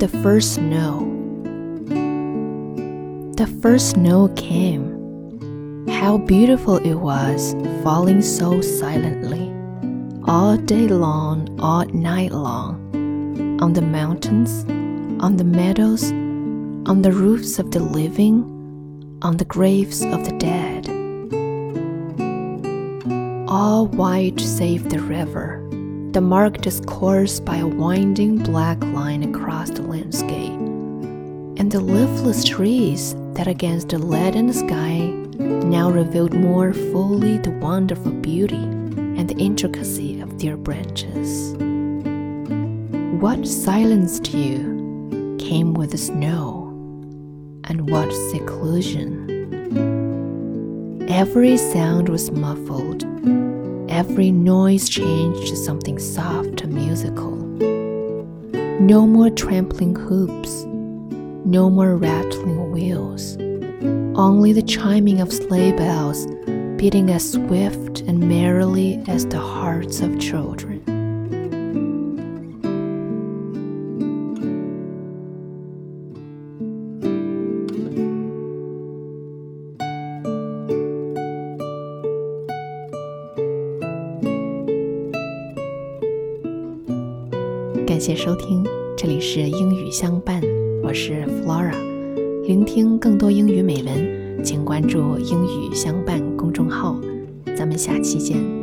The first snow. The first snow came. How beautiful it was, falling so silently, all day long, all night long, on the mountains, on the meadows, on the roofs of the living, on the graves of the dead. All white save the river, the mark its course by a winding black line across the landscape, and the leafless trees that against the leaden sky now revealed more fully the wonderful beauty and the intricacy of their branches. What silenced you came with the snow, and what seclusion. Every sound was muffled, every noise changed to something soft and musical. No more trampling hoops, no more rattling wheels only the chiming of sleigh bells beating as swift and merrily as the hearts of children. 感谢收听，这里是英语相伴，我是 Flora。聆听更多英语美文，请关注“英语相伴”公众号。咱们下期见。